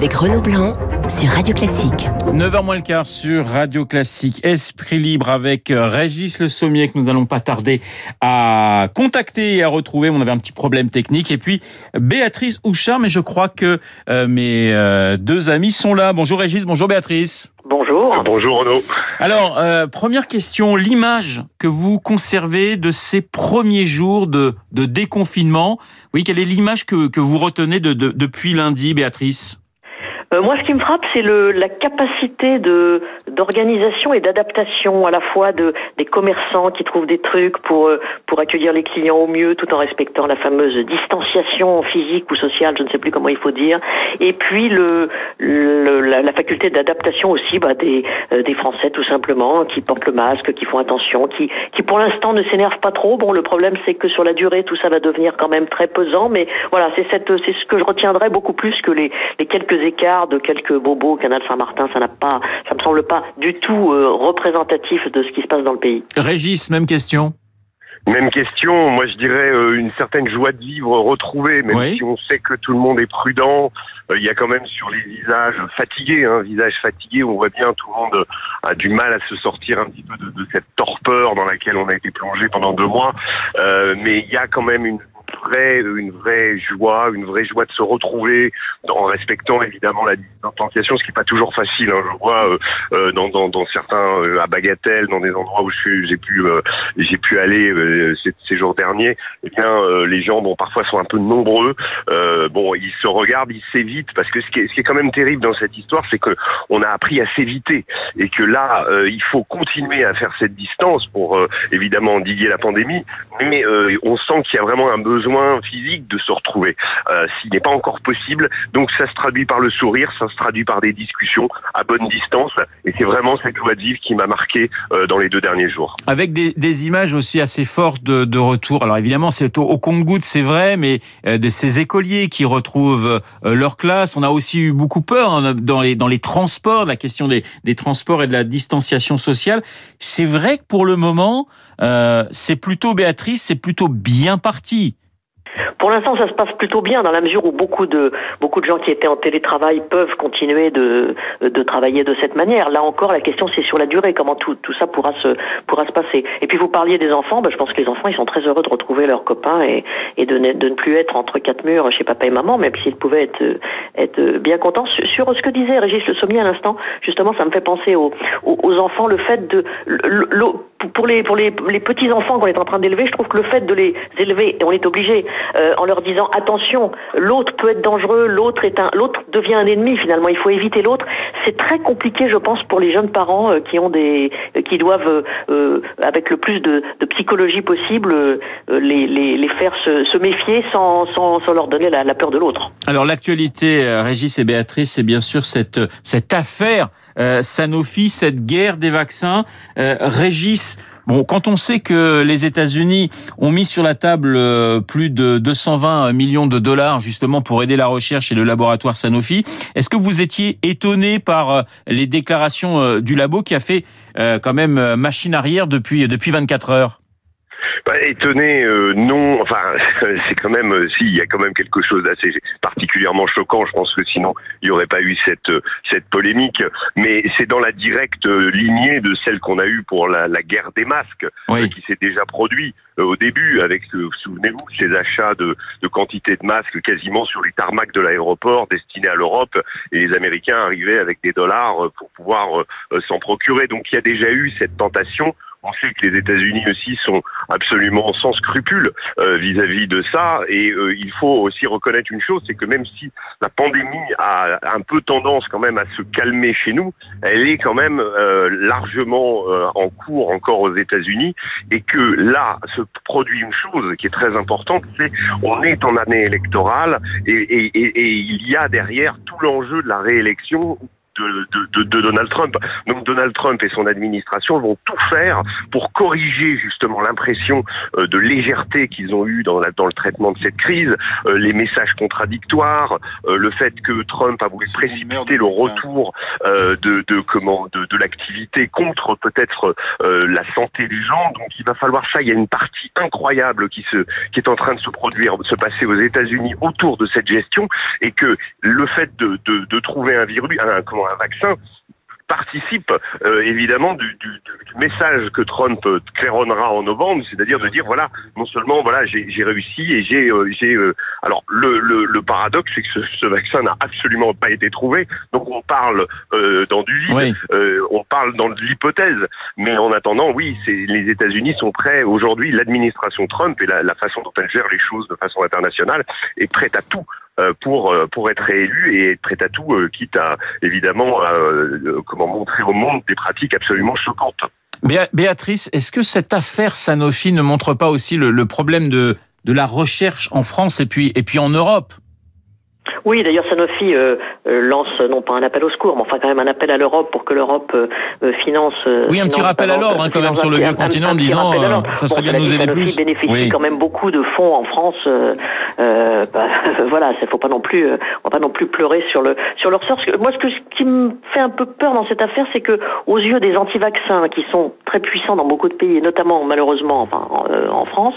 avec Renaud Blanc sur Radio Classique. 9h moins le quart sur Radio Classique. Esprit libre avec Régis Le Sommier que nous allons pas tarder à contacter et à retrouver. On avait un petit problème technique. Et puis Béatrice Houchard, mais je crois que euh, mes euh, deux amis sont là. Bonjour Régis, bonjour Béatrice. Bonjour. Bonjour Renaud. Alors, euh, première question, l'image que vous conservez de ces premiers jours de, de déconfinement, oui, quelle est l'image que, que vous retenez de, de, depuis lundi, Béatrice? Euh, moi, ce qui me frappe, c'est la capacité de d'organisation et d'adaptation à la fois de des commerçants qui trouvent des trucs pour euh, pour accueillir les clients au mieux, tout en respectant la fameuse distanciation physique ou sociale, je ne sais plus comment il faut dire. Et puis le, le la, la, faculté d'adaptation aussi bah, des euh, des Français tout simplement qui portent le masque, qui font attention, qui qui pour l'instant ne s'énervent pas trop. Bon, le problème c'est que sur la durée, tout ça va devenir quand même très pesant. Mais voilà, c'est c'est ce que je retiendrai beaucoup plus que les les quelques écarts de quelques bobos au canal Saint-Martin, ça n'a pas, ça me semble pas du tout euh, représentatif de ce qui se passe dans le pays. Régis, même question? Même question, moi je dirais euh, une certaine joie de vivre retrouvée, même Oui. si on sait que tout le monde est prudent, euh, il y a quand même sur les visages fatigués, un visage fatigué, on voit bien tout le monde a du mal à se sortir un petit peu de, de cette torpeur dans laquelle on a été plongé pendant deux mois, Euh, mais il y a quand même une vraie, une vraie joie, une vraie joie de se retrouver en respectant évidemment la distanciation, ce qui n'est pas toujours facile. Hein. Je vois euh, euh, dans, dans, dans certains euh, à Bagatelle, dans des endroits où j'ai pu euh, j'ai pu aller euh, ces, ces jours derniers, eh bien euh, les gens bon parfois sont un peu nombreux. Bon, ils se regardent, ils s'évitent parce que ce qui est, ce qui est quand même terrible dans cette histoire, c'est que on a appris à s'éviter et que là il faut continuer à faire cette distance pour évidemment endiguer la pandémie, mais on sent qu'il y a vraiment un besoin physique de se retrouver. Euh, S'il n'est pas encore possible, donc ça se traduit par le sourire, ça se traduit par des discussions à bonne distance, et c'est vraiment cette joie de vivre qui m'a marqué euh, dans les deux derniers jours. Avec des, des images aussi assez fortes de, de retour. Alors évidemment, c'est au, au compte-gouttes, c'est vrai, mais euh, de ces écoliers qui retrouvent euh, leur classe. On a aussi eu beaucoup peur hein, dans les dans les transports, la question des, des transports et de la distanciation sociale. C'est vrai que pour le moment, euh, c'est plutôt Béatrice, c'est plutôt bien parti. Pour l'instant, ça se passe plutôt bien dans la mesure où beaucoup de beaucoup de gens qui étaient en télétravail peuvent continuer de de travailler de cette manière. Là encore, la question c'est sur la durée, comment tout tout ça pourra se pourra se passer. Et puis vous parliez des enfants, ben, je pense que les enfants ils sont très heureux de retrouver leurs copains et et de ne, de ne plus être entre quatre murs chez papa et maman, même s'ils pouvaient être être bien contents. Sur, ce que disait Régis Le Sommier à l'instant, justement, ça me fait penser aux aux, aux enfants, le fait de le- le- pour les pour les, les petits enfants qu'on est en train d'élever, je trouve que le fait de les élever et on est obligé euh, en leur disant attention, l'autre peut être dangereux, l'autre est un l'autre devient un ennemi finalement, il faut éviter l'autre. C'est très compliqué je pense pour les jeunes parents euh, qui ont des euh, qui doivent euh, avec le plus de, de psychologie possible les, les, les faire se, se méfier sans, sans, sans leur donner la, la peur de l'autre. Alors l'actualité, Régis et Béatrice, c'est bien sûr cette cette affaire Sanofi, cette guerre des vaccins. Régis, bon, quand on sait que les États-Unis ont mis sur la table euh, plus de 220 millions de dollars justement pour aider la recherche et le laboratoire Sanofi, est-ce que vous étiez étonné par euh, les déclarations euh, du labo qui a fait quand même machine arrière depuis depuis 24 heures? Bah, étonné, euh, non. Enfin, c'est quand même, euh, si, il y a quand même quelque chose d'assez particulièrement choquant. Je pense que sinon, il n'y aurait pas eu cette euh, cette polémique. Mais c'est dans la directe lignée de celle qu'on a eue pour la, la guerre des masques, Oui. qui s'est déjà produit euh, au début, avec, souvenez-vous, ces achats de, de quantités de masques quasiment sur les tarmacs de l'aéroport destinés à l'Europe, et les Américains arrivaient avec des dollars pour pouvoir s'en procurer. Donc, il y a déjà eu cette tentation. On sait que les États-Unis aussi sont absolument sans scrupules euh, vis-à-vis de ça. Et euh, il faut aussi reconnaître une chose, c'est que même si la pandémie a un peu tendance quand même à se calmer chez nous, elle est quand même euh, largement en cours encore aux États-Unis. Et que là se produit une chose qui est très importante, c'est on est en année électorale et, et, et il y a derrière tout l'enjeu de la réélection de, de, Donald Trump. Donc Donald Trump et son administration vont tout faire pour corriger justement l'impression de légèreté qu'ils ont eu dans, la, dans le traitement de cette crise, les messages contradictoires, le fait que Trump a voulu précipiter le retour de, de comment de, de l'activité contre peut-être la santé des gens. Donc il va falloir ça. Il y a une partie incroyable qui se qui est en train de se produire, de se passer aux États-Unis autour de cette gestion, et que le fait de, de, de trouver un virus, un, comment un vaccin, participe euh, évidemment du, du, du, message que Trump euh, claironnera en novembre, c'est-à-dire de dire voilà, non seulement voilà j'ai réussi et j'ai euh, j'ai alors le, le, le, paradoxe c'est que ce, ce vaccin n'a absolument pas été trouvé, donc on parle dans du vide, on parle dans l'hypothèse, mais en attendant oui, c'est les États-Unis sont prêts aujourd'hui, l'administration Trump et la, la façon dont elle gère les choses de façon internationale est prête à tout pour euh, pour être réélu et être prêt à tout, euh, quitte à évidemment comment montrer au monde des pratiques absolument choquantes. Béatrice, est-ce que cette affaire Sanofi ne montre pas aussi le, le problème de de la recherche en France et puis et puis en Europe? Oui, d'ailleurs, Sanofi euh, euh, lance non pas un appel au secours, mais enfin quand même un appel à l'Europe pour que l'Europe euh, finance. oui, un petit rappel à l'ordre hein, quand même sur le vieux continent en disant ça serait bien de nous aider Sanofi plus. bénéficie quand même beaucoup de fonds en France. Bah, voilà, il faut pas non plus, on va pas non plus pleurer sur le sur leur sort. Moi, ce, que, ce qui me fait un peu peur dans cette affaire, c'est que aux yeux des anti-vaccins qui sont très puissants dans beaucoup de pays, et notamment malheureusement enfin, en, en France,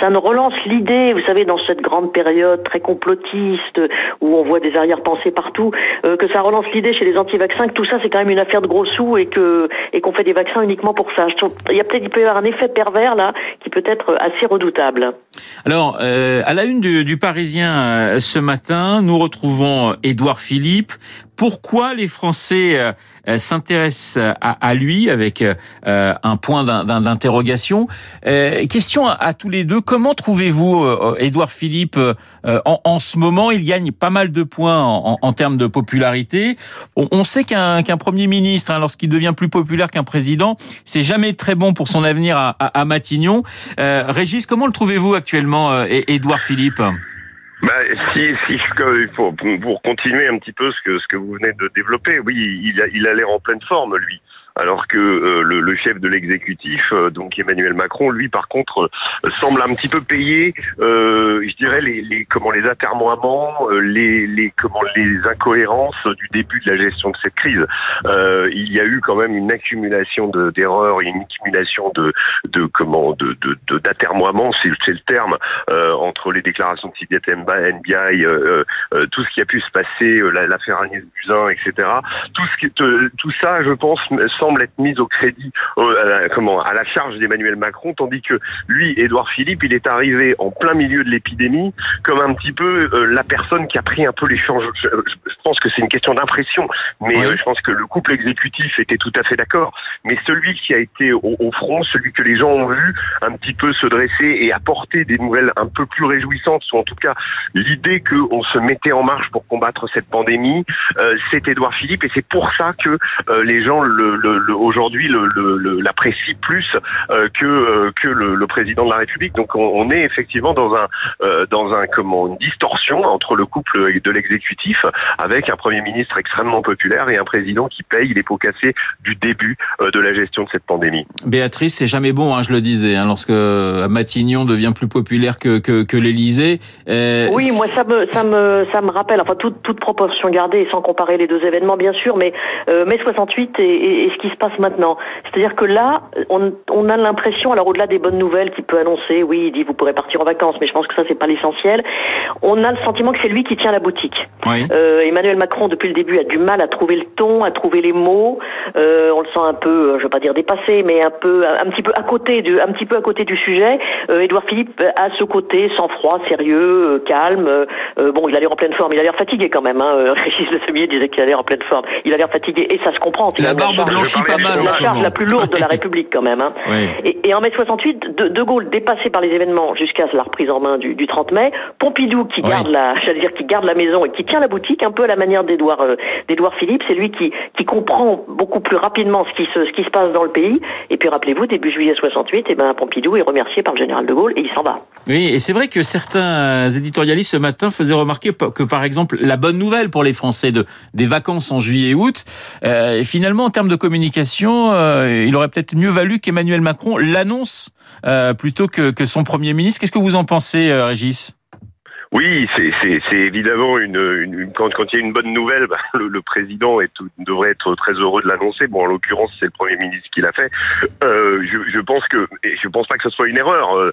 ça ne relance l'idée, vous savez, dans cette grande période très complotiste où on voit des arrière-pensées partout, euh, que ça relance l'idée chez les anti-vaccins que tout ça c'est quand même une affaire de gros sous et que et qu'on fait des vaccins uniquement pour ça. il y a peut-être peut y avoir un effet pervers là qui peut être assez redoutable. Alors euh, à la une du, du Parisien euh, ce matin, nous retrouvons Édouard Philippe. Pourquoi les Français euh, s'intéresse à, lui avec euh, un point d'interrogation. Euh, question à, tous les deux, comment trouvez-vous Édouard Philippe en, ce moment Il gagne pas mal de points en, termes de popularité. On, sait qu'un Premier ministre, hein, lorsqu'il devient plus populaire qu'un président, c'est jamais très bon pour son avenir à Matignon. Régis, comment le trouvez-vous actuellement, Édouard Philippe? Bah, si, si faut, pour continuer un petit peu ce que ce que vous venez de développer, oui, il a, il a l'air en pleine forme, lui alors que euh, le, le, chef de l'exécutif, euh, donc Emmanuel Macron, lui par contre euh, semble un petit peu payer, je dirais les, les, comment les atermoiements, les, les comment les incohérences du début de la gestion de cette crise. il y a eu quand même une accumulation d'erreurs, une accumulation de, de comment de d'atermoiements, de, c'est le terme, entre les déclarations de Sylvia NBI, tout ce qui a pu se passer, l'affaire Agnès Buzyn, etc. Tout ce qui, tout ça, je pense semble être mise au crédit, euh, comment, à la charge d'Emmanuel Macron, tandis que lui, Édouard Philippe, il est arrivé en plein milieu de l'épidémie comme un petit peu euh, la personne qui a pris un peu les changements. Je, pense que c'est une question d'impression, mais euh, je pense que le couple exécutif était tout à fait d'accord. Mais celui qui a été au, front, celui que les gens ont vu un petit peu se dresser et apporter des nouvelles un peu plus réjouissantes, ou en tout cas l'idée qu'on se mettait en marche pour combattre cette pandémie, c'est Édouard Philippe, et c'est pour ça que les gens le, le aujourd'hui l'apprécie plus euh, que euh, que le, président de la République. Donc on, est effectivement dans un euh, dans un comment une distorsion entre le couple de l'exécutif avec un premier ministre extrêmement populaire et un président qui paye les pots cassés du début de la gestion de cette pandémie. Béatrice, c'est jamais bon, hein, je le disais, hein, lorsque Matignon devient plus populaire que que, que l'Élysée. oui, moi ça me ça me ça me rappelle, enfin toute toute proportion gardée et sans comparer les deux événements bien sûr, mais mai 68 et, et ce qui se passe maintenant. C'est-à-dire que là, on, on a l'impression, alors au-delà des bonnes nouvelles qu'il peut annoncer, oui, il dit vous pourrez partir en vacances, mais je pense que ça c'est pas l'essentiel. On a le sentiment que c'est lui qui tient la boutique. Euh, Emmanuel Macron depuis le début a du mal à trouver le ton, à trouver les mots. Euh, on le sent un peu, je veux pas dire dépassé, mais un peu, un petit peu à côté du, un petit peu à côté du sujet. Euh, Édouard Philippe a ce côté sans froid, sérieux, euh, calme. Euh, bon, il a l'air en pleine forme, il a l'air fatigué quand même. Hein. Régis Le Semier disait qu'il a l'air en pleine forme. Il a l'air fatigué et ça se comprend. La barbe blanche réfléchit pas mal en la ce charge moment. la plus lourde de la République quand même. Hein. Oui. Et, et en mai 68, de, de Gaulle dépassé par les événements jusqu'à la reprise en main du, du 30 mai, Pompidou qui Oui. garde la, j'allais dire qui garde la maison et qui tient la boutique un peu à la manière d'Édouard euh, d'Édouard Philippe, c'est lui qui qui comprend beaucoup plus rapidement ce qui se ce qui se passe dans le pays. Et puis rappelez-vous, début juillet 68, et ben Pompidou est remercié par le général de Gaulle et il s'en va. Oui, et c'est vrai que certains éditorialistes ce matin faisaient remarquer que, par exemple, la bonne nouvelle pour les Français de des vacances en juillet et août, euh, finalement, en termes de communication, euh, il aurait peut-être mieux valu qu'Emmanuel Macron l'annonce euh, plutôt que, que son Premier ministre. Qu'est-ce que vous en pensez, euh, Régis? Oui, c'est évidemment une, quand, quand il y a une bonne nouvelle, bah, le, président devrait être très heureux de l'annoncer. Bon, en l'occurrence, c'est le premier ministre qui l'a fait. Je, pense que, et je pense pas que ce soit une erreur. Euh,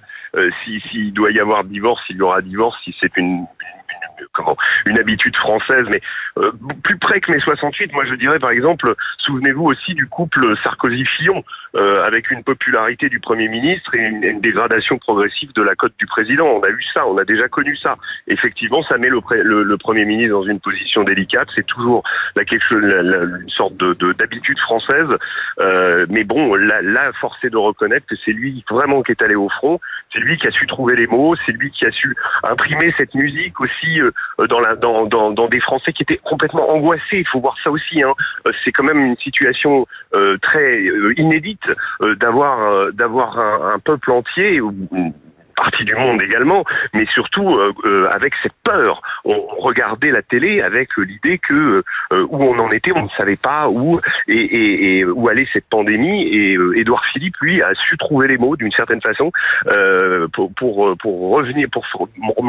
si- S'il doit y avoir divorce, il y aura divorce. Si c'est une- comment une habitude française, mais euh, plus près que mai 68, moi je dirais par exemple, souvenez-vous aussi du couple Sarkozy-Fillon, euh, avec une popularité du Premier ministre et une, dégradation progressive de la cote du président. On a eu ça, on a déjà connu ça. Effectivement, ça met le, Premier ministre dans une position délicate. C'est toujours la, une sorte de de- d'habitude française. Euh, mais bon, là, là, force est de reconnaître que c'est lui vraiment qui est allé au front. C'est lui qui a su trouver les mots. C'est lui qui a su imprimer cette musique aussi euh, dans, la, dans, des Français qui étaient complètement angoissés. Il faut voir ça aussi. Hein. Euh, C'est quand même une situation euh, très euh, inédite euh, d'avoir euh, un, peuple entier partie du monde également, mais surtout euh, euh, avec cette peur. On regardait la télé avec euh, l'idée que euh, où on en était, on ne savait pas où et, et, et où allait cette pandémie. Et euh, Édouard Philippe, lui, a su trouver les mots d'une certaine façon euh, pour, pour pour revenir, pour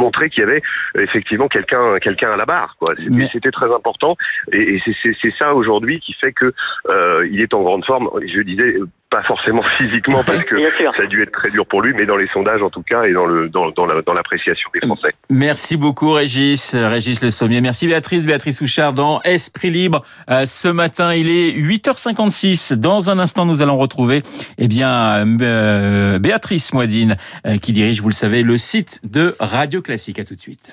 montrer qu'il y avait effectivement quelqu'un quelqu'un à la barre. Quoi. C'était, Mais- c'était très important. Et, et c'est, ça aujourd'hui qui fait que euh, il est en grande forme. Je disais euh, pas forcément physiquement parce que ça a dû être très dur pour lui, mais dans les sondages en tout cas et dans le dans, dans, la, dans l'appréciation des Français. Merci beaucoup Régis, Régis Le Sommier. Merci Béatrice, Béatrice Houchard dans Esprit Libre. Euh, ce matin, il est 8h56. Dans un instant, nous allons retrouver eh bien euh, Béatrice Moidine euh, qui dirige, vous le savez, le site de Radio Classique. À tout de suite.